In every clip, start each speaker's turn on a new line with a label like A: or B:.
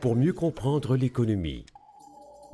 A: Pour mieux comprendre l'économie,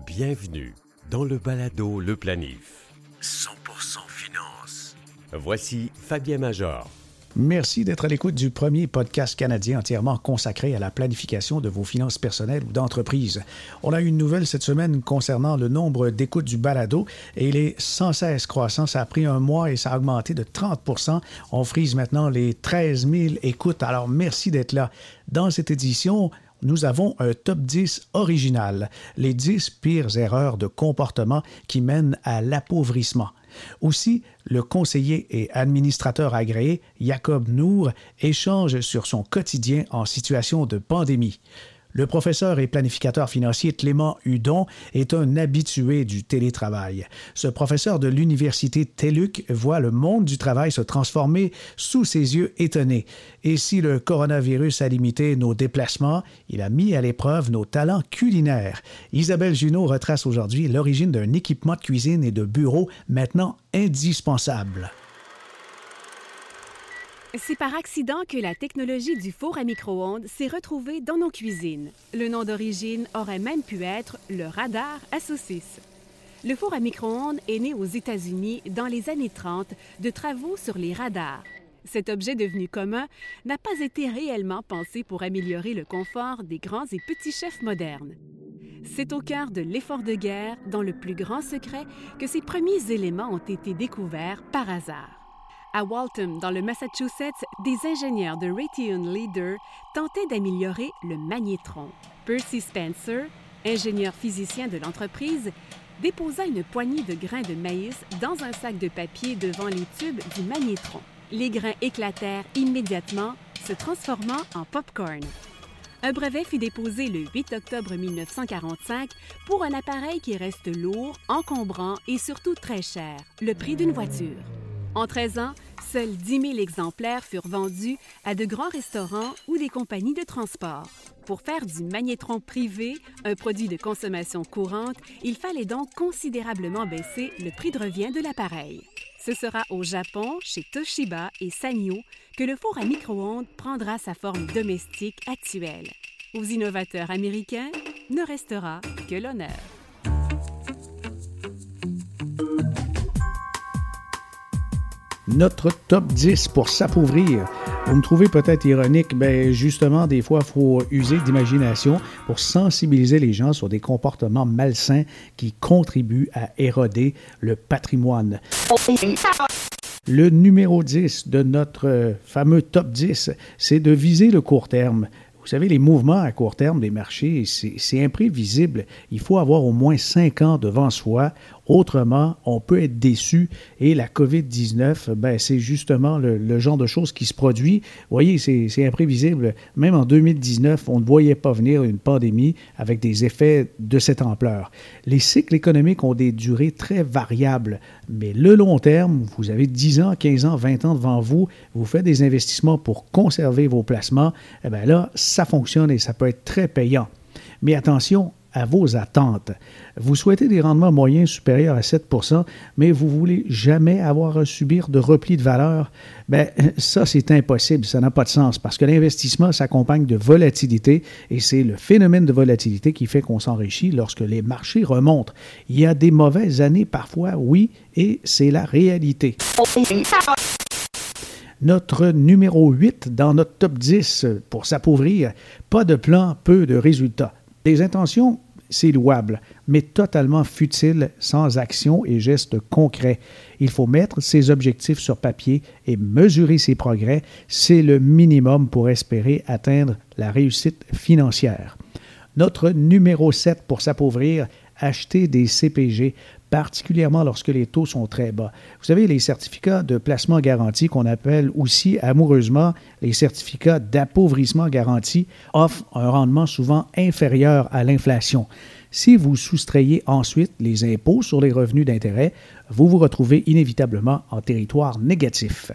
A: bienvenue dans le balado Le Planif. 100% finance. Voici Fabien Major.
B: Merci d'être à l'écoute du premier podcast canadien entièrement consacré à la planification de vos finances personnelles ou d'entreprise. On a eu une nouvelle cette semaine concernant le nombre d'écoutes du balado et il est sans cesse croissant. Ça a pris un mois et ça a augmenté de 30% On frise maintenant les 13 000 écoutes. Alors merci d'être là. Dans cette édition, nous avons un top 10 original, les 10 pires erreurs de comportement qui mènent à l'appauvrissement. Aussi, le conseiller et administrateur agréé Jacob Nour échange sur son quotidien en situation de pandémie. Le professeur et planificateur financier Clément Hudon est un habitué du télétravail. Ce professeur de l'université TELUC voit le monde du travail se transformer sous ses yeux étonnés. Et si le coronavirus a limité nos déplacements, il a mis à l'épreuve nos talents culinaires. Isabelle Junot retrace aujourd'hui l'origine d'un équipement de cuisine et de bureau maintenant indispensable.
C: C'est par accident que la technologie du four à micro-ondes s'est retrouvée dans nos cuisines. Le nom d'origine aurait même pu être le radar à saucisses. Le four à micro-ondes est né aux États-Unis dans les années 30 de travaux sur les radars. Cet objet devenu commun n'a pas été réellement pensé pour améliorer le confort des grands et petits chefs modernes. C'est au cœur de l'effort de guerre, dans le plus grand secret, que ces premiers éléments ont été découverts par hasard. À Waltham, dans le Massachusetts, des ingénieurs de Raytheon Leader tentaient d'améliorer le magnétron. Percy Spencer, ingénieur physicien de l'entreprise, déposa une poignée de grains de maïs dans un sac de papier devant les tubes du magnétron. Les grains éclatèrent immédiatement, se transformant en popcorn. Un brevet fut déposé le 8 octobre 1945 pour un appareil qui reste lourd, encombrant et surtout très cher, le prix d'une voiture. En 13 ans, seuls 10 000 exemplaires furent vendus à de grands restaurants ou des compagnies de transport. Pour faire du magnétron privé un produit de consommation courante, il fallait donc considérablement baisser le prix de revient de l'appareil. Ce sera au Japon, chez Toshiba et Sanyo, que le four à micro-ondes prendra sa forme domestique actuelle. Aux innovateurs américains ne restera que l'honneur.
B: Notre top 10 pour s'appauvrir. Vous me trouvez peut-être ironique, mais justement, des fois, il faut user d'imagination pour sensibiliser les gens sur des comportements malsains qui contribuent à éroder le patrimoine. Le numéro 10 de notre fameux top 10, c'est de viser le court terme. Vous savez, les mouvements à court terme des marchés, c'est imprévisible. Il faut avoir au moins cinq ans devant soi. Autrement, on peut être déçu et la COVID-19, ben, c'est justement le, genre de choses qui se produit. Vous voyez, c'est imprévisible. Même en 2019, on ne voyait pas venir une pandémie avec des effets de cette ampleur. Les cycles économiques ont des durées très variables, mais le long terme, vous avez 10 ans, 15 ans, 20 ans devant vous, vous faites des investissements pour conserver vos placements, eh bien là, ça fonctionne et ça peut être très payant. Mais attention, à vos attentes. Vous souhaitez des rendements moyens supérieurs à 7% mais vous voulez jamais avoir à subir de repli de valeur. Ben, ça, c'est impossible. Ça n'a pas de sens parce que l'investissement s'accompagne de volatilité et c'est le phénomène de volatilité qui fait qu'on s'enrichit lorsque les marchés remontent. Il y a des mauvaises années parfois, oui, et c'est la réalité. Notre numéro 8 dans notre top 10 pour s'appauvrir, pas de plan, peu de résultats. Des intentions, c'est louable, mais totalement futile sans action et gestes concrets. Il faut mettre ses objectifs sur papier et mesurer ses progrès. C'est le minimum pour espérer atteindre la réussite financière. Notre numéro 7 pour s'appauvrir, acheter des CPG particulièrement lorsque les taux sont très bas. Vous savez, les certificats de placement garanti, qu'on appelle aussi amoureusement les certificats d'appauvrissement garanti, offrent un rendement souvent inférieur à l'inflation. Si vous soustrayez ensuite les impôts sur les revenus d'intérêt, vous vous retrouvez inévitablement en territoire négatif.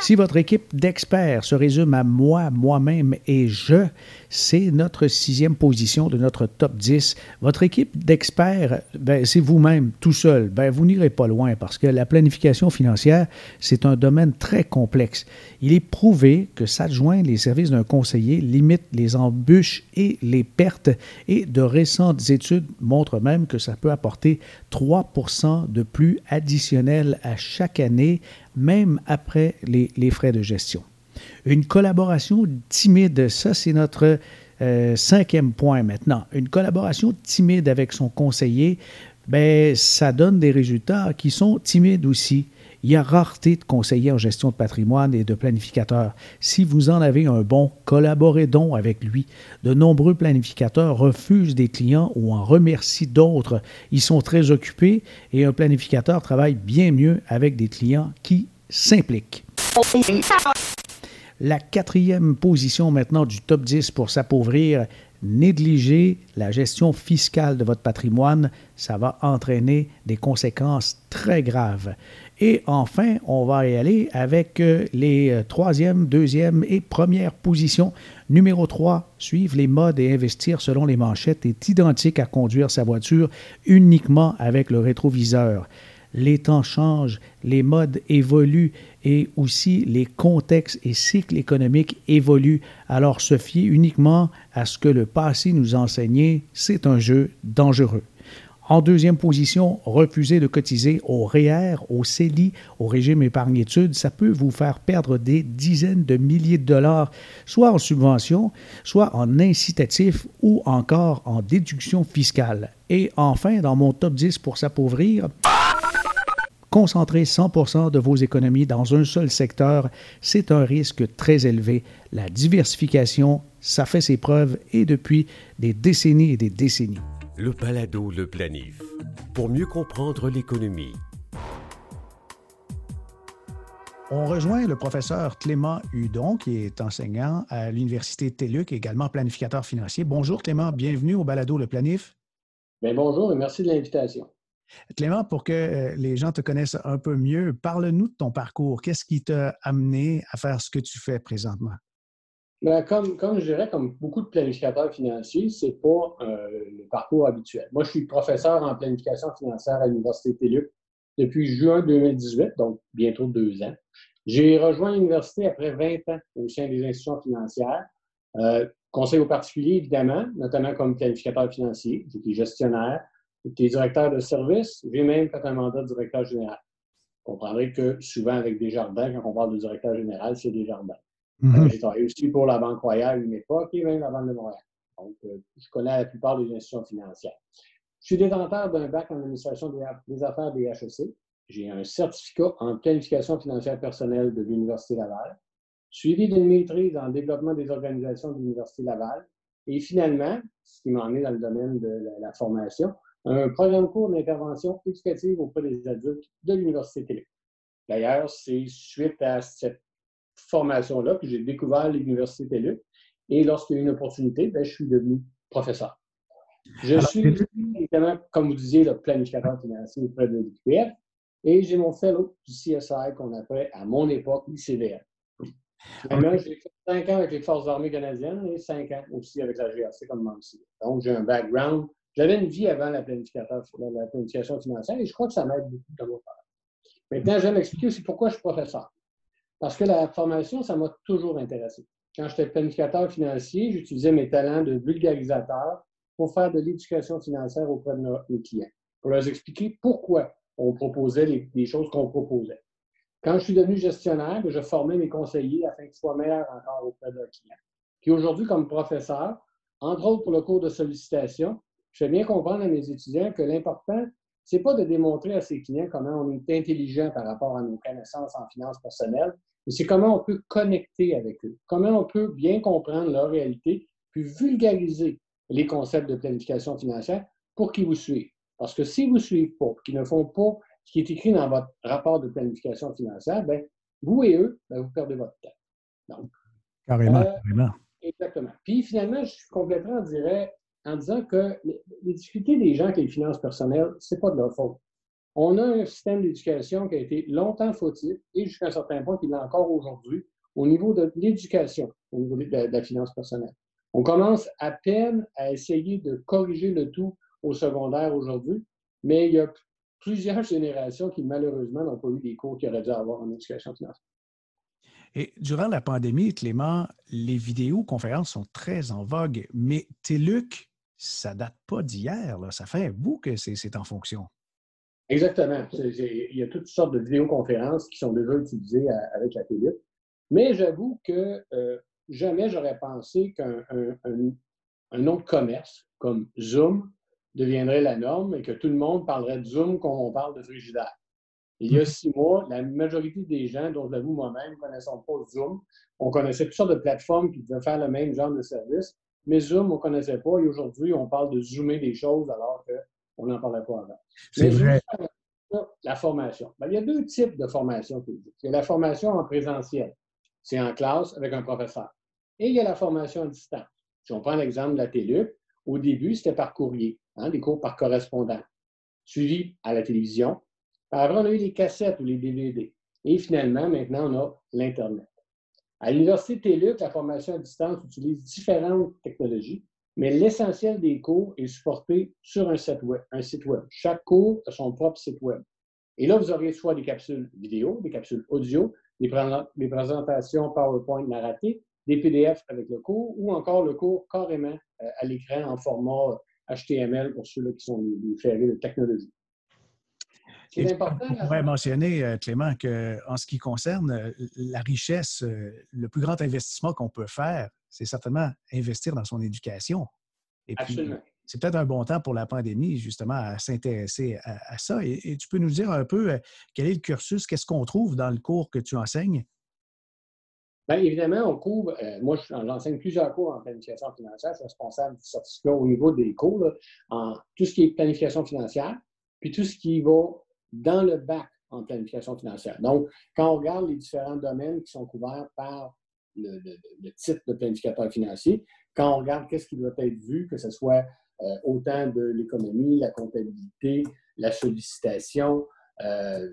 B: Si votre équipe d'experts se résume à moi, moi-même et je, c'est notre sixième position de notre top 10. Votre équipe d'experts, ben, c'est vous-même tout seul. Ben, vous n'irez pas loin parce que la planification financière, c'est un domaine très complexe. Il est prouvé que s'adjoindre les services d'un conseiller limite les embûches et les pertes et de récentes études montrent même que ça peut apporter 3 de plus additionnels à chaque année, même après les, les frais de gestion. Une collaboration timide, ça c'est notre euh, cinquième point maintenant. Une collaboration timide avec son conseiller, ben, ça donne des résultats qui sont timides aussi. Il y a rareté de conseillers en gestion de patrimoine et de planificateurs. Si vous en avez un bon, collaborez donc avec lui. De nombreux planificateurs refusent des clients ou en remercient d'autres. Ils sont très occupés et un planificateur travaille bien mieux avec des clients qui s'impliquent. La quatrième position maintenant du top 10 pour s'appauvrir, négliger la gestion fiscale de votre patrimoine, ça va entraîner des conséquences très graves. Et enfin, on va y aller avec euh, les euh, troisième, deuxième et première positions. Numéro 3, suivre les modes et investir selon les manchettes est identique à conduire sa voiture uniquement avec le rétroviseur les temps changent, les modes évoluent et aussi les contextes et cycles économiques évoluent. Alors se fier uniquement à ce que le passé nous enseignait, c'est un jeu dangereux. En deuxième position, refuser de cotiser au REER, e au CELI, au régime épargne-études, ça peut vous faire perdre des dizaines de milliers de dollars, soit en subvention, soit en incitatif ou encore en déduction fiscale. Et enfin, dans mon top 10 pour s'appauvrir, Concentrer 100% de vos économies dans un seul secteur, c'est un risque très élevé. La diversification, ça fait ses preuves et depuis des décennies et des décennies.
A: Le Palado, le planif. Pour mieux comprendre l'économie.
B: On rejoint le professeur Clément Hudon, qui est enseignant à l'Université TELUC, également planificateur financier. Bonjour Clément, bienvenue au Balado Le Planif.
D: Bien, bonjour et merci de l'invitation.
B: Clément, pour que euh, les gens te connaissent un peu mieux, parle-nous de ton parcours. Qu'est-ce qui t'a amené à faire ce que tu fais présentement?
D: Comme, comme je dirais, comme beaucoup de planificateurs financiers, ce n'est pas euh, le parcours habituel. Moi, je suis professeur en planification financière à l'Université TELUC depuis juin 2018, donc bientôt deux ans. J'ai rejoint l'université après 20 ans au sein des institutions financières. Euh, conseil aux particuliers, évidemment, notamment comme planificateur financier. J'étais gestionnaire, J'étais directeur de service, j'ai même fait un mandat de directeur général. Vous comprendrez que souvent, avec des jardins, quand on parle de directeur général, c'est des jardins. Mm-hmm. J'ai travaillé aussi pour la Banque Royale une époque et même la Banque de Montréal. Donc, euh, je connais la plupart des institutions financières. Je suis détenteur d'un bac en administration des affaires des HEC. J'ai un certificat en planification financière personnelle de l'Université Laval, suivi d'une maîtrise en développement des organisations de l'Université Laval. Et finalement, ce qui m'a emmené dans le domaine de la formation, un programme court d'intervention éducative auprès des adultes de l'Université Télé. D'ailleurs, c'est suite à cette formation-là que j'ai découvert l'Université Télé. Et lorsqu'il y a eu une opportunité, ben, je suis devenu professeur. Je suis, évidemment, comme vous disiez, le planificateur financier auprès de l'UQF et j'ai mon fellow du CSI qu'on appelait à mon époque. Maintenant, j'ai fait cinq ans avec les Forces armées canadiennes et cinq ans aussi avec la GRC comme membre Donc, j'ai un background j'avais une vie avant la, la planification financière et je crois que ça m'aide beaucoup dans mon travail. Maintenant, je vais m'expliquer aussi pourquoi je suis professeur. Parce que la formation, ça m'a toujours intéressé. Quand j'étais planificateur financier, j'utilisais mes talents de vulgarisateur pour faire de l'éducation financière auprès de nos, clients, pour leur expliquer pourquoi on proposait les, choses qu'on proposait. Quand je suis devenu gestionnaire, je formais mes conseillers afin qu'ils soient meilleurs encore auprès de leurs clients. Puis aujourd'hui, comme professeur, entre autres pour le cours de sollicitation, je fais bien comprendre à mes étudiants que l'important, ce n'est pas de démontrer à ses clients comment on est intelligent par rapport à nos connaissances en finances personnelles, mais c'est comment on peut connecter avec eux, comment on peut bien comprendre leur réalité, puis vulgariser les concepts de planification financière pour qu'ils vous suivent. Parce que si vous ne suivez pas, qu'ils ne font pas ce qui est écrit dans votre rapport de planification financière, bien, vous et eux, bien, vous perdez votre temps.
B: Donc, carrément, euh, carrément.
D: Exactement. Puis finalement, je complètement dirais, en disant que les difficultés des gens qui ont les finances personnelles, ce n'est pas de leur faute. On a un système d'éducation qui a été longtemps fautif et jusqu'à un certain point qu'il est encore aujourd'hui au niveau de l'éducation, au niveau de la, finance personnelle. On commence à peine à essayer de corriger le tout au secondaire aujourd'hui, mais il y a plusieurs générations qui, malheureusement, n'ont pas eu les cours qu'ils auraient dû avoir en éducation financière.
B: Et durant la pandémie, Clément, les vidéoconférences sont très en vogue, mais TELUC, ça date pas d'hier, ça fait un bout que c'est en fonction.
D: Exactement. il y a toutes sortes de vidéoconférences qui sont déjà utilisées avec la TELUC. Mais j'avoue que euh, jamais j'aurais pensé qu'un un, nom de commerce comme Zoom deviendrait la norme et que tout le monde parlerait de Zoom quand on parle de frigidaire. Il y a six mois, la majorité des gens, dont j'avoue moi-même, ne connaissaient pas Zoom. On connaissait toutes sortes de plateformes qui pouvaient faire le même genre de service, mais Zoom, on ne connaissait pas. Et aujourd'hui, on parle de zoomer des choses alors qu'on n'en parlait pas avant.
B: C'est vrai.
D: La formation. Ben, il y a deux types de formation. Il y a la formation en présentiel. C'est en classe avec un professeur. Et il y a la formation à distance. Si on prend l'exemple de la TELUC, au début, c'était par courrier, hein, des cours par correspondant, suivi à la télévision. Après, on a eu les cassettes ou les DVD. Et finalement, maintenant, on a l'Internet. À l'Université TELUC, la formation à distance utilise différentes technologies, mais l'essentiel des cours est supporté sur un site, web, un site web. Chaque cours a son propre site web. Et là, vous aurez soit des capsules vidéo, des capsules audio, des, présentations PowerPoint narratives, des PDF avec le cours ou encore le cours carrément euh, à l'écran en format HTML pour ceux qui sont les, ferrés de technologie.
B: C'est important. On pourrait mentionner, euh, Clément, qu'en ce qui concerne euh, la richesse, le plus grand investissement qu'on peut faire, c'est certainement investir dans son éducation.
D: Et Absolument
B: c'est peut-être un bon temps pour la pandémie, justement, à s'intéresser à, ça. Et, tu peux nous dire un peu euh, quel est le cursus, qu'est-ce qu'on trouve dans le cours que tu enseignes?
D: Bien, évidemment, on couvre, euh, moi, j'enseigne plusieurs cours en planification financière. Je suis responsable du certificat au niveau des cours, en tout ce qui est planification financière, puis tout ce qui va dans le bac en planification financière. Donc, quand on regarde les différents domaines qui sont couverts par le, le titre de planificateur financier, quand on regarde qu'est-ce qui doit être vu, que ce soit euh, autant de l'économie, la comptabilité, la sollicitation, euh,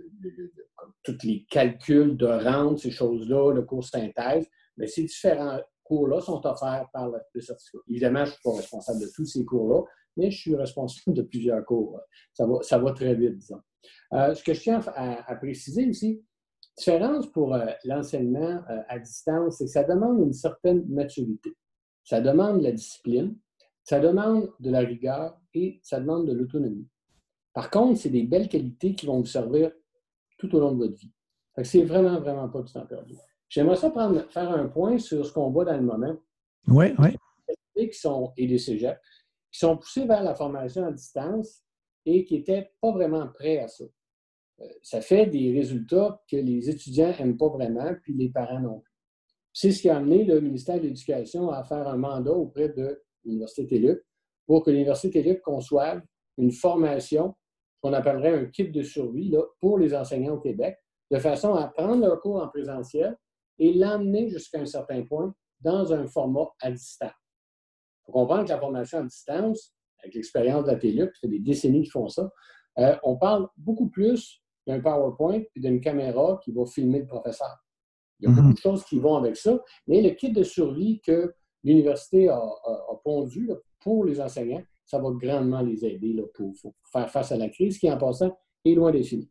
D: tous les calculs de rente, ces choses-là, le cours synthèse. Mais ces différents cours-là sont offerts par le certificat. Évidemment, je ne suis pas responsable de tous ces cours-là, mais je suis responsable de plusieurs cours. Ça va, ça va très vite, disons. Euh, ce que je tiens à, préciser aussi, différence pour l'enseignement à distance, c'est que ça demande une certaine maturité. Ça demande la discipline, ça demande de la rigueur et ça demande de l'autonomie. Par contre, c'est des belles qualités qui vont vous servir tout au long de votre vie. C'est vraiment, vraiment pas du temps perdu. J'aimerais ça prendre, faire un point sur ce qu'on voit dans le moment.
B: Oui, oui.
D: Qui sont, et des cégeps, qui sont poussés vers la formation à distance et qui n'étaient pas vraiment prêts à ça. Euh, ça fait des résultats que les étudiants n'aiment pas vraiment, puis les parents non plus. C'est ce qui a amené le ministère de l'Éducation à faire un mandat auprès de l'Université TELUC, pour que l'Université TELUC conçoive une formation qu'on appellerait un kit de survie là, pour les enseignants au Québec, de façon à prendre leur cours en présentiel et l'emmener jusqu'à un certain point dans un format à distance. Il faut comprendre que la formation à distance, avec l'expérience de la TELUC, ça fait des décennies qu'ils font ça, euh, on parle beaucoup plus d'un PowerPoint et d'une caméra qui va filmer le professeur. Il y a beaucoup mm-hmm. de choses qui vont avec ça, mais le kit de survie que l'université a, pondu pour les enseignants, ça va grandement les aider pour, faire face à la crise qui, en passant, est loin d'être finie.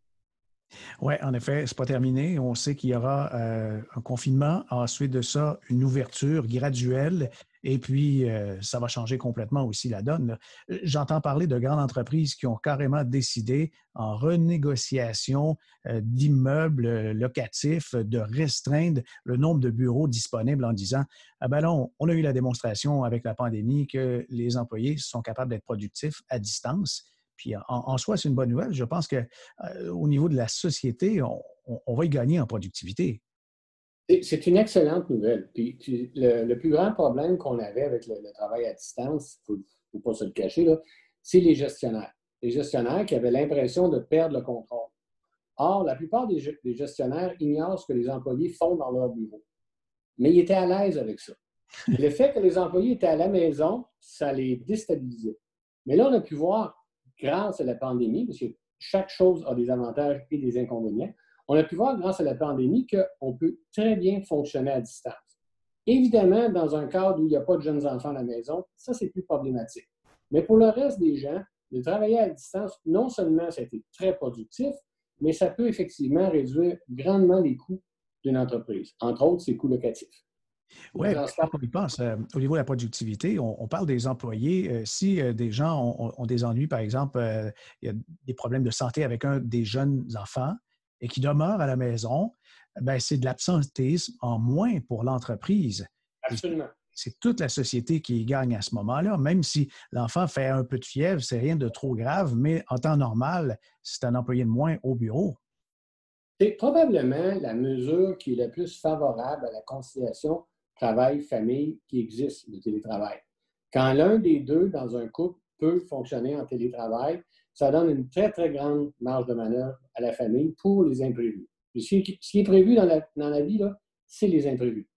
B: Oui, en effet, ce n'est pas terminé. On sait qu'il y aura euh, un confinement, ensuite de ça, une ouverture graduelle, et puis euh, ça va changer complètement aussi la donne. J'entends parler de grandes entreprises qui ont carrément décidé, en renégociation euh, d'immeubles locatifs, de restreindre le nombre de bureaux disponibles en disant Ah ben non, on a eu la démonstration avec la pandémie que les employés sont capables d'être productifs à distance puis en, soi, c'est une bonne nouvelle. Je pense qu'au euh, niveau de la société, on, va y gagner en productivité.
D: C'est une excellente nouvelle. Puis, le, plus grand problème qu'on avait avec le, travail à distance, il ne faut, pas se le cacher, c'est les gestionnaires. Les gestionnaires qui avaient l'impression de perdre le contrôle. Or, la plupart des, gestionnaires ignorent ce que les employés font dans leur bureau. Mais ils étaient à l'aise avec ça. le fait que les employés étaient à la maison, ça les déstabilisait. Mais là, on a pu voir grâce à la pandémie, parce a chaque chose a des avantages et des inconvénients. On a pu voir grâce à la pandémie qu'on peut très bien fonctionner à distance. Évidemment, dans un cadre où il n'y a pas de jeunes enfants à la maison, ça, c'est plus problématique. Mais pour le reste des gens, de travailler à distance, non seulement ça a été très productif, mais ça peut effectivement réduire grandement les coûts d'une entreprise, entre autres ses coûts locatifs.
B: Oui, on y pense, euh, au niveau de la productivité, on, parle des employés. Euh, si euh, des gens ont, des ennuis, par exemple, il y a des problèmes de santé avec un des jeunes enfants et qui demeurent à la maison, ben, c'est de l'absentéisme en moins pour l'entreprise.
D: Absolument.
B: C'est toute la société qui gagne à ce moment-là, même si l'enfant fait un peu de fièvre, c'est rien de trop grave, mais en temps normal, c'est un employé de moins au bureau.
D: C'est probablement la mesure qui est la plus favorable à la conciliation travail-famille qui existe, le télétravail. Quand l'un des deux dans un couple peut fonctionner en télétravail, ça donne une très, très grande marge de manœuvre à la famille pour les imprévus. ce qui est prévu dans la, dans la vie, c'est les imprévus.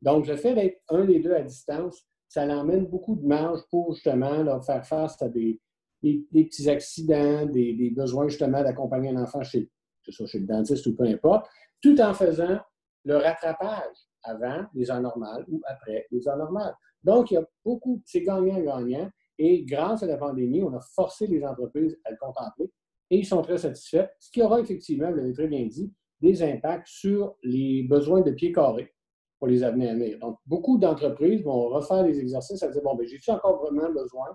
D: Donc, le fait d'être un des deux à distance, ça l'emmène beaucoup de marge pour justement faire face à des, petits accidents, des, besoins justement d'accompagner un enfant chez, chez le dentiste ou peu importe, tout en faisant le rattrapage avant les heures normales ou après les heures normales. Donc, il y a beaucoup, c'est gagnant-gagnant. Et grâce à la pandémie, on a forcé les entreprises à le contempler et ils sont très satisfaits, ce qui aura effectivement, vous l'avez très bien dit, des impacts sur les besoins de pieds carrés pour les années à venir. Donc, beaucoup d'entreprises vont refaire des exercices à dire, bon, ben, j'ai-tu encore vraiment besoin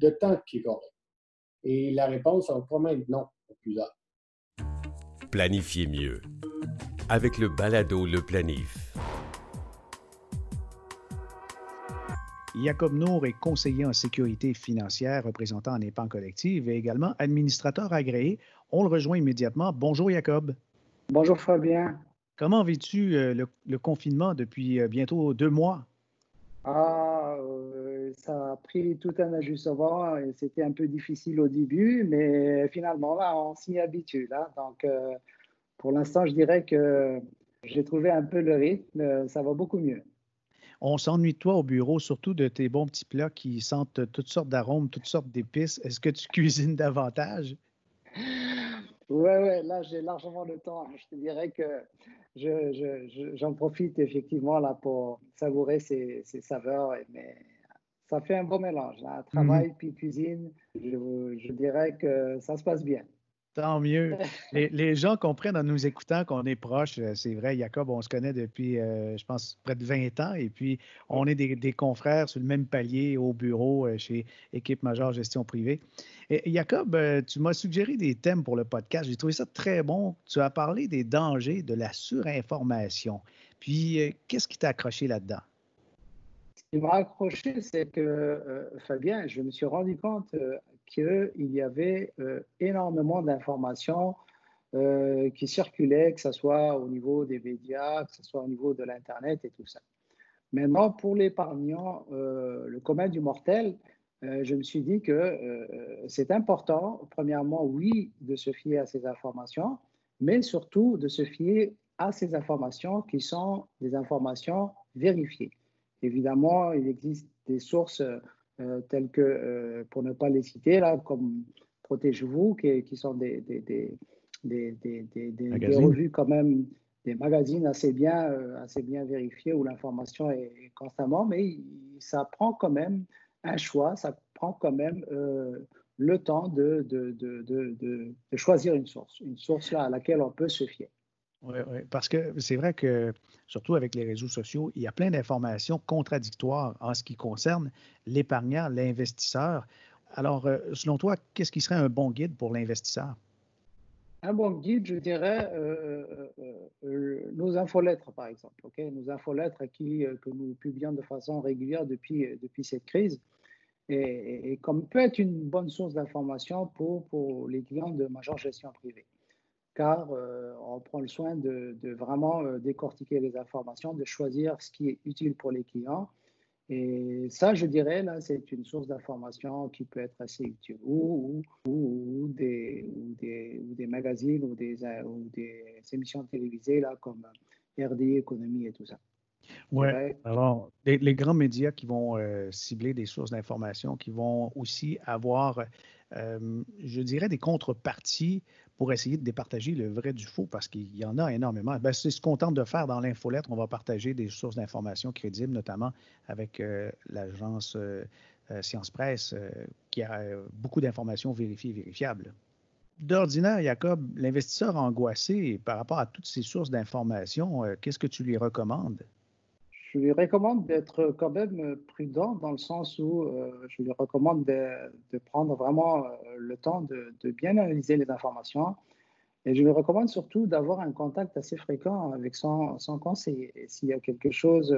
D: de temps de pieds carrés? Et la réponse va probablement être non pour plusieurs.
A: Planifiez mieux avec le balado Le Planif.
B: Jacob Nour est conseiller en sécurité financière représentant en épargne collective et également administrateur agréé. On le rejoint immédiatement. Bonjour Jacob.
E: Bonjour Fabien.
B: Comment vis-tu euh, le, confinement depuis euh, bientôt deux mois?
E: Ah, euh, ça a pris tout un ajustement et c'était un peu difficile au début, mais finalement, là, on s'y habitue. Là. Donc, pour l'instant, je dirais que j'ai trouvé un peu le rythme. Ça va beaucoup mieux.
B: On s'ennuie de toi au bureau, surtout de tes bons petits plats qui sentent toutes sortes d'arômes, toutes sortes d'épices. Est-ce que tu cuisines davantage?
E: Oui, oui, là, j'ai largement le temps. Je te dirais que j'en profite effectivement là pour savourer ces, saveurs, mais ça fait un bon mélange. Là. Travail mhm. puis cuisine, je dirais que ça se passe bien.
B: Tant mieux. Les, gens comprennent en nous écoutant qu'on est proches. Euh, c'est vrai, Jacob, on se connaît depuis, euh, je pense, près de 20 ans. Et puis, on est des, confrères sur le même palier au bureau euh, chez Équipe Majeure Gestion Privée. Et, Jacob, tu m'as suggéré des thèmes pour le podcast. J'ai trouvé ça très bon. Tu as parlé des dangers de la surinformation. Puis, qu'est-ce qui t'a accroché là-dedans?
E: Ce qui m'a accroché, c'est que, Fabien, je me suis rendu compte qu'il y avait euh, énormément d'informations euh, qui circulaient, que ce soit au niveau des médias, que ce soit au niveau de l'Internet et tout ça. Maintenant, pour l'épargnant, euh, le commun du mortel, je me suis dit que c'est important, premièrement, oui, de se fier à ces informations, mais surtout de se fier à ces informations qui sont des informations vérifiées. Évidemment, il existe des sources tels que, euh, pour ne pas les citer, là, comme Protège-vous, qui, qui, sont des, des, des, des, revues quand même, des magazines assez bien, euh, assez bien vérifiés où l'information est, constamment, mais ça prend quand même un choix, ça prend quand même le temps de, de, de, de, choisir une source, une source là, à laquelle on peut se fier.
B: Oui, oui, parce que c'est vrai que, surtout avec les réseaux sociaux, il y a plein d'informations contradictoires en ce qui concerne l'épargnant, l'investisseur. Alors, euh, selon toi, qu'est-ce qui serait un bon guide pour l'investisseur?
E: Un bon guide, je dirais, euh, euh, nos infolettres, par exemple. ok? Nos infolettres qui, que nous publions de façon régulière depuis, depuis cette crise. Et, comme peut être une bonne source d'information pour, pour les clients de major gestion privée car euh, on prend le soin de, vraiment euh, décortiquer les informations, de choisir ce qui est utile pour les clients. Et ça, je dirais, là, c'est une source d'information qui peut être assez utile. Ou, ou, des, des, des, magazines ou des, ou des émissions télévisées, là, comme RD, Économie et tout ça.
B: Oui, alors, les, grands médias qui vont euh, cibler des sources d'information, qui vont aussi avoir je dirais, des contreparties pour essayer de départager le vrai du faux, parce qu'il y en a énormément. Ben, c'est ce qu'on tente de faire dans l'infolettre. On va partager des sources d'informations crédibles, notamment avec l'agence Science Presse, qui a beaucoup d'informations vérifiées et vérifiables. D'ordinaire, Jacob, l'investisseur angoissé par rapport à toutes ces sources d'informations, euh, qu'est-ce que tu lui recommandes?
E: Je lui recommande d'être quand même prudent dans le sens où euh, je lui recommande de, prendre vraiment euh, le temps de, bien analyser les informations. Et je lui recommande surtout d'avoir un contact assez fréquent avec son, son conseiller. s'il y a quelque chose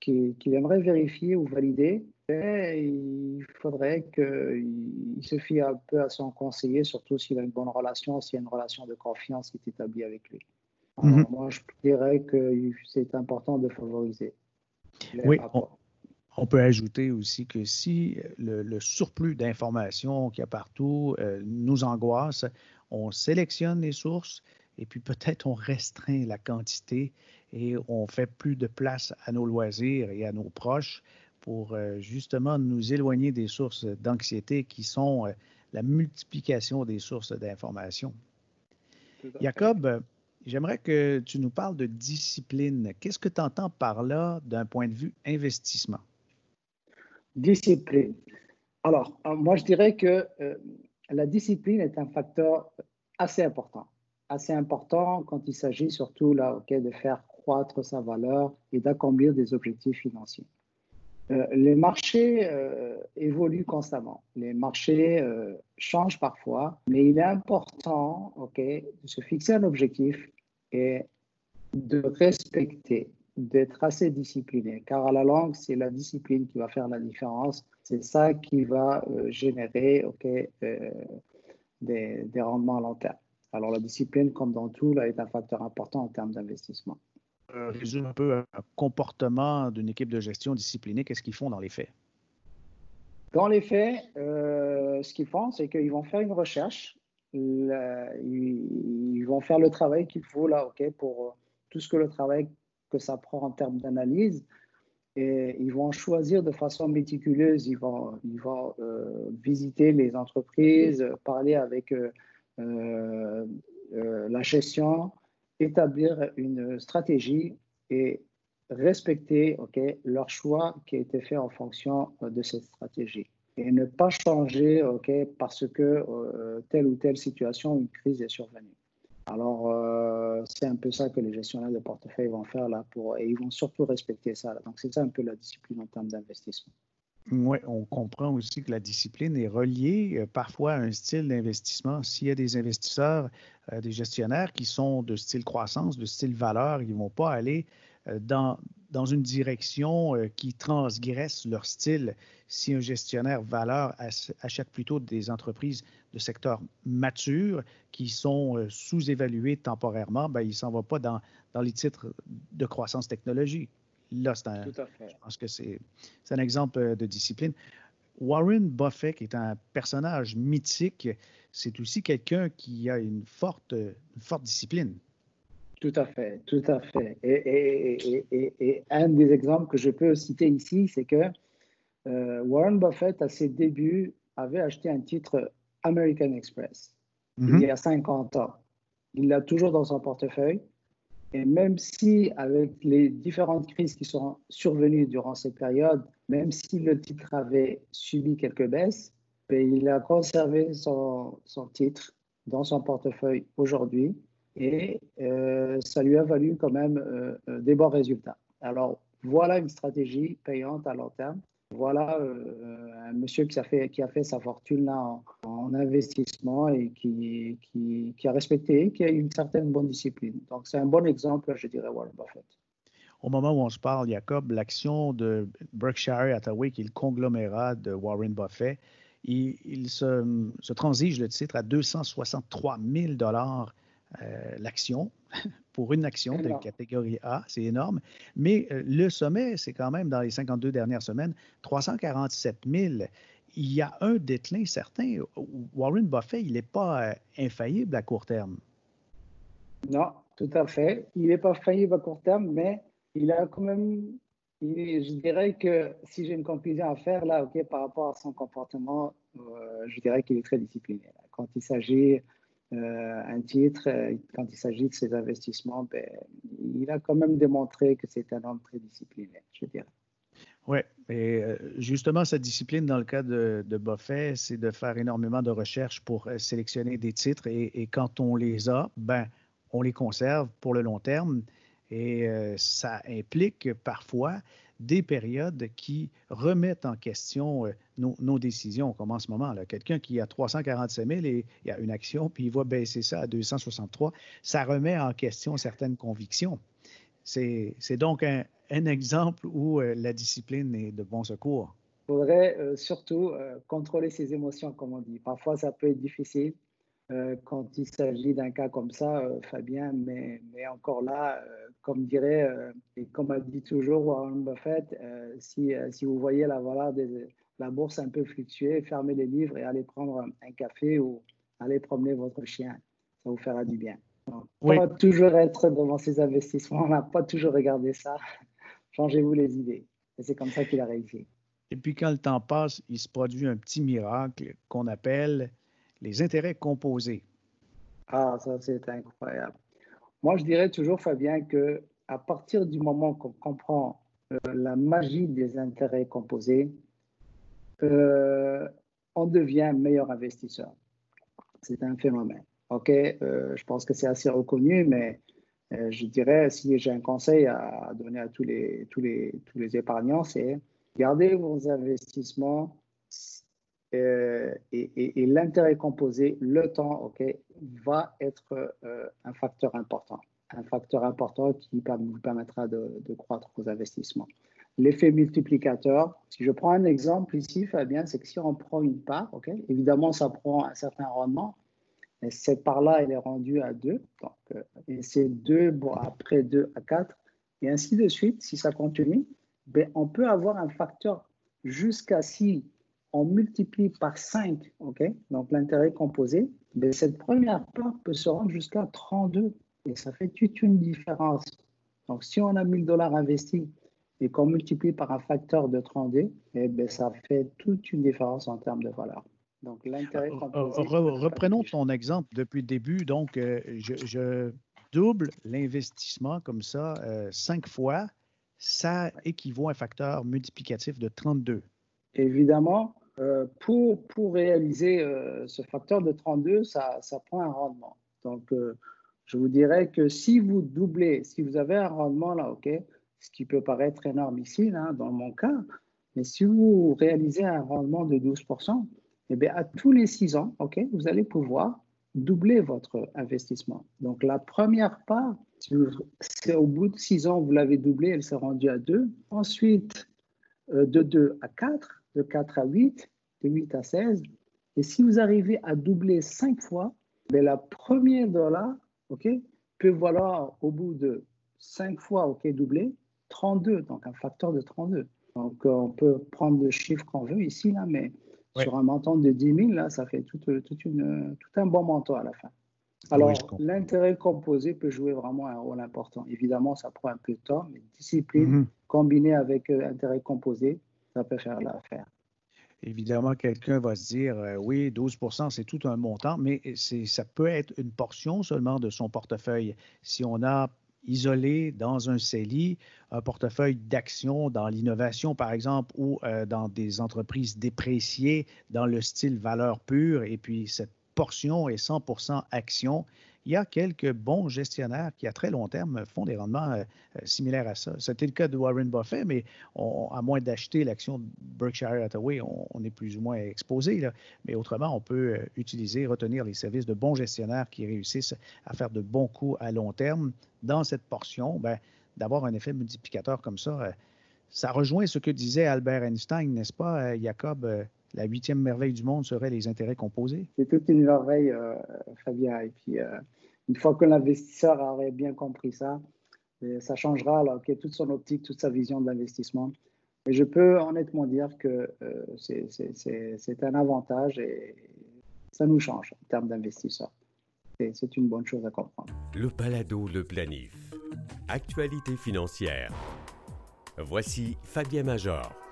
E: qu'il aimerait vérifier ou valider, il faudrait qu'il se fie un peu à son conseiller, surtout s'il a une bonne relation, s'il y a une relation de confiance qui est établie avec lui. Mhm. Moi, je dirais que c'est important de favoriser.
B: Oui, on, peut ajouter aussi que si le, surplus d'informations qu'il y a partout euh, nous angoisse, on sélectionne les sources et puis peut-être on restreint la quantité et on fait plus de place à nos loisirs et à nos proches pour euh, justement nous éloigner des sources d'anxiété qui sont euh, la multiplication des sources d'information. Jacob, j'aimerais que tu nous parles de discipline. Qu'est-ce que tu entends par là d'un point de vue investissement?
E: Discipline. Alors, moi, je dirais que la discipline est un facteur assez important. Assez important quand il s'agit surtout là, de faire croître sa valeur et d'accomplir des objectifs financiers. Euh, les marchés euh, évoluent constamment. Les marchés euh, changent parfois, mais il est important de se fixer un objectif et de respecter, d'être assez discipliné. Car à la longue, c'est la discipline qui va faire la différence. C'est ça qui va générer des, des rendements à long terme. Alors la discipline, comme dans tout, là, est un facteur important en termes d'investissement.
B: Euh, résume un peu un comportement d'une équipe de gestion disciplinée. Qu'est-ce qu'ils font dans les faits?
E: Dans les faits, euh, ce qu'ils font, c'est qu'ils vont faire une recherche. Ils, vont faire le travail qu'il faut là, ok, pour euh, tout ce que le travail que ça prend en termes d'analyse. Et ils vont choisir de façon méticuleuse. Ils vont, ils vont visiter les entreprises, parler avec la gestion, établir une stratégie et respecter leur choix qui a été fait en fonction euh, de cette stratégie. Et ne pas changer parce que euh, telle ou telle situation, une crise est survenue. Alors, euh, c'est un peu ça que les gestionnaires de portefeuille vont faire là et ils vont surtout respecter ça. Donc, c'est ça un peu la discipline en termes d'investissement.
B: Oui, on comprend aussi que la discipline est reliée euh, parfois à un style d'investissement. S'il y a des investisseurs, des gestionnaires qui sont de style croissance, de style valeur, ils ne vont pas aller dans, dans une direction qui transgresse leur style. Si un gestionnaire valeur achète plutôt des entreprises de secteur mature qui sont sous-évaluées temporairement, ben, il ne s'en va pas dans, dans les titres de croissance technologique. Là, c'est un, je pense que c'est un exemple euh, de discipline. Warren Buffett, qui est un personnage mythique, c'est aussi quelqu'un qui a une forte, forte discipline.
E: Tout à fait, tout à fait. Et, et, et, un des exemples que je peux citer ici, c'est que euh, Warren Buffett, à ses débuts, avait acheté un titre American Express il y a 50 ans. Il l'a toujours dans son portefeuille. Et même si, avec les différentes crises qui sont survenues durant cette période, même si le titre avait subi quelques baisses, ben, il a conservé son, son, titre dans son portefeuille aujourd'hui et euh, ça lui a valu quand même euh, euh, des bons résultats. Alors voilà une stratégie payante à long terme voilà un monsieur qui a, fait, qui a fait sa fortune là en, investissement et qui, qui, a respecté, qui a une certaine bonne discipline. Donc, c'est un bon exemple, je dirais, Warren Buffett.
B: Au moment où on se parle, Jacob, l'action de Berkshire Hathaway, qui est le conglomérat de Warren Buffett, il, se, se, transige le titre à 263 000 euh, l'action pour une action de catégorie A, c'est énorme. Mais euh, le sommet, c'est quand même dans les 52 dernières semaines, 347 000. Il y a un déclin certain. Warren Buffett, il n'est pas euh, infaillible à court terme.
E: Non, tout à fait. Il n'est pas faillible à court terme, mais il a quand même je dirais que si j'ai une conclusion à faire là, ok, par rapport à son comportement, je dirais qu'il est très discipliné. Quand il s'agit euh, un titre, euh, quand il s'agit de ses investissements, ben, il a quand même démontré que c'est un homme très discipliné, je dirais.
B: Oui, et justement, cette discipline dans le cas de, Buffet, c'est de faire énormément de recherches pour sélectionner des titres et, et, quand on les a, ben, on les conserve pour le long terme et ça implique parfois des périodes qui remettent en question euh, nos, décisions, comme en ce moment. Quelqu'un qui a 347 000 et il a une action, puis il va baisser ça à 263, ça remet en question certaines convictions. C'est donc un, exemple où euh, la discipline est de bon secours.
E: Il faudrait euh, surtout contrôler ses émotions, comme on dit. Parfois, ça peut être difficile. Quand il s'agit d'un cas comme ça, Fabien, mais, mais encore là, comme dirait, euh, et comme a dit toujours Warren Buffett, euh, si, euh, si, vous voyez la valeur de la bourse un peu fluctuer, fermez les livres et allez prendre un, café ou allez promener votre chien. Ça vous fera du bien. Donc, Pas toujours être devant ces investissements, on n'a pas toujours regardé ça. Changez-vous les idées. Et c'est comme ça qu'il a réussi.
B: Et puis quand le temps passe, il se produit un petit miracle qu'on appelle les intérêts composés.
E: Ah, ça c'est incroyable. Moi, je dirais toujours, Fabien, que à partir du moment qu'on comprend euh, la magie des intérêts composés, euh, on devient meilleur investisseur. C'est un phénomène. OK, euh, je pense que c'est assez reconnu, mais je dirais, si j'ai un conseil à donner à tous les, tous les, tous les épargnants, c'est garder vos investissements et, et, l'intérêt composé, le temps, OK, va être un facteur important un facteur important qui vous permettra de, croître vos investissements. L'effet multiplicateur, si je prends un exemple ici, Fabien, c'est que si on prend une part, ok, évidemment, ça prend un certain rendement, et cette part-là, elle est rendue à 2, donc, euh, et c'est 2, bon, après 2 à 4, et ainsi de suite, si ça continue, ben, on peut avoir un facteur jusqu'à si on multiplie par 5, ok, donc l'intérêt composé, ben, cette première part peut se rendre jusqu'à 32 et ça fait toute une différence. Donc, si on a 1000 dollars investis et qu'on multiplie par un facteur de 32, eh bien, ça fait toute une différence en termes de valeur.
B: Donc, l'intérêt euh, euh, Reprenons ton exemple depuis le début. Donc, euh, je, double l'investissement comme ça cinq fois. Ça équivaut à un facteur multiplicatif de 32.
E: Évidemment, pour, pour réaliser ce facteur de 32, ça, ça prend un rendement. Donc, je vous dirais que si vous doublez, si vous avez un rendement là, OK, ce qui peut paraître énorme ici, là, dans mon cas, mais si vous réalisez un rendement de 12%, eh bien, à tous les six ans, OK, vous allez pouvoir doubler votre investissement. Donc, la première part, c'est au bout de six ans, vous l'avez doublé, elle s'est rendue à 2. Ensuite, euh, de 2 à 4, de 4 à 8, de 8 à 16. Et si vous arrivez à doubler cinq fois, bien, la première dollar OK, peut valoir au bout de 5 fois, OK, doublé, 32, donc un facteur de 32. Donc, euh, on peut prendre le chiffre qu'on veut ici, là, mais sur un montant de 10 000, là, ça fait tout, tout un bon montant à la fin. Alors, l'intérêt composé peut jouer vraiment un rôle important. Évidemment, ça prend un peu de temps, mais discipline mhm. combinée avec euh, intérêt composé, peut faire l'affaire.
B: Évidemment, quelqu'un va se dire, euh, oui, 12% c'est tout un montant, mais ça peut être une portion seulement de son portefeuille. Si on a isolé dans un CELI un portefeuille d'actions dans l'innovation, par exemple, ou euh, dans des entreprises dépréciées dans le style valeur pure, et puis cette portion est 100% action, il y a quelques bons gestionnaires qui, à très long terme, font des rendements euh, euh, similaires à ça. C'était le cas de Warren Buffett, mais à moins d'acheter l'action de Berkshire Hathaway, on, est plus ou moins exposé. Mais autrement, on peut euh, utiliser, retenir les services de bons gestionnaires qui réussissent à faire de bons coups à long terme. Dans cette portion, ben, d'avoir un effet multiplicateur comme ça, ça rejoint ce que disait Albert Einstein, n'est-ce pas, Jacob? La huitième merveille du monde serait les intérêts composés?
E: C'est toute une merveille, Fabien. Et puis, une fois que l'investisseur aurait bien compris ça, ça changera alors, toute son optique, toute sa vision de l'investissement. Et je peux honnêtement dire que euh, c'est un avantage et ça nous change en termes d'investisseurs. C'est une bonne chose à comprendre.
A: Le balado, le planif. Actualité financière. Voici Fabien Major.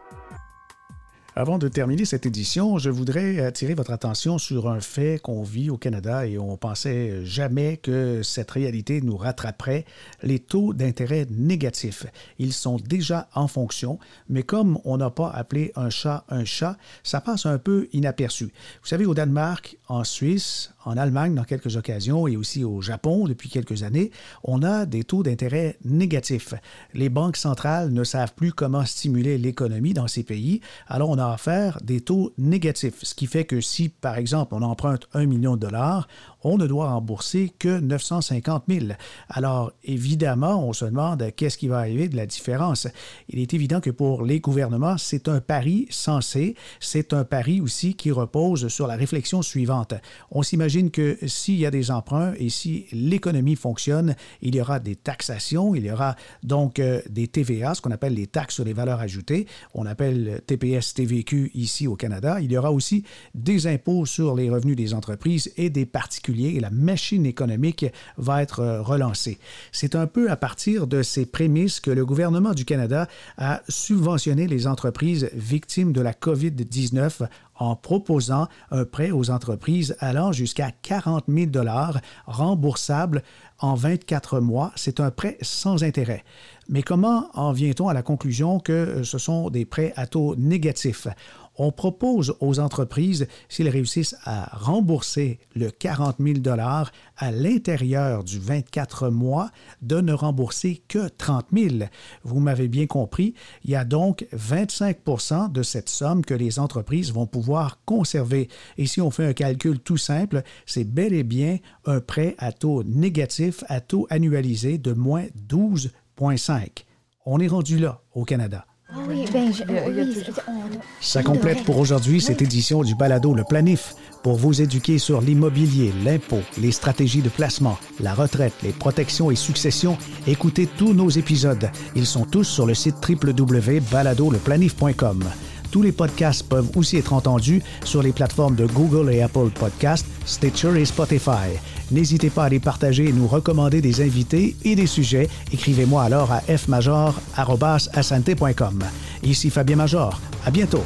B: Avant de terminer cette édition, je voudrais attirer votre attention sur un fait qu'on vit au Canada et on pensait jamais que cette réalité nous rattraperait, les taux d'intérêt négatifs. Ils sont déjà en fonction, mais comme on n'a pas appelé un chat un chat, ça passe un peu inaperçu. Vous savez, au Danemark, en Suisse, en Allemagne dans quelques occasions et aussi au Japon depuis quelques années, on a des taux d'intérêt négatifs. Les banques centrales ne savent plus comment stimuler l'économie dans ces pays, alors on a affaire des taux négatifs, ce qui fait que si, par exemple, on emprunte un million de dollars, on ne doit rembourser que 950 000. Alors, évidemment, on se demande qu'est-ce qui va arriver de la différence. Il est évident que pour les gouvernements, c'est un pari sensé. C'est un pari aussi qui repose sur la réflexion suivante. On s'imagine que s'il y a des emprunts et si l'économie fonctionne, il y aura des taxations, il y aura donc euh, des TVA, ce qu'on appelle les taxes sur les valeurs ajoutées. On appelle TPS, TVQ ici au Canada. Il y aura aussi des impôts sur les revenus des entreprises et des particuliers et la machine économique va être euh, relancée. C'est un peu à partir de ces prémices que le gouvernement du Canada a subventionné les entreprises victimes de la COVID-19 en proposant un prêt aux entreprises allant jusqu'à 40 000 dollars remboursables en 24 mois. C'est un prêt sans intérêt. Mais comment en vient-on à la conclusion que ce sont des prêts à taux négatifs? On propose aux entreprises, s'ils réussissent à rembourser le 40 000 à l'intérieur du 24 mois, de ne rembourser que 30 000. Vous m'avez bien compris, il y a donc 25% de cette somme que les entreprises vont pouvoir conserver. Et si on fait un calcul tout simple, c'est bel et bien un prêt à taux négatif, à taux annualisé de moins 12,5. On est rendu là au Canada.
F: Ah oui, ben,
B: Ça complète pour aujourd'hui cette édition du Balado Le Planif pour vous éduquer sur l'immobilier, l'impôt, les stratégies de placement, la retraite, les protections et successions. Écoutez tous nos épisodes. Ils sont tous sur le site www.baladoleplanif.com. Tous les podcasts peuvent aussi être entendus sur les plateformes de Google et Apple Podcasts, Stitcher et Spotify. N'hésitez pas à les partager et nous recommander des invités et des sujets. Écrivez-moi alors à fmajor.com. Ici Fabien Major. À bientôt.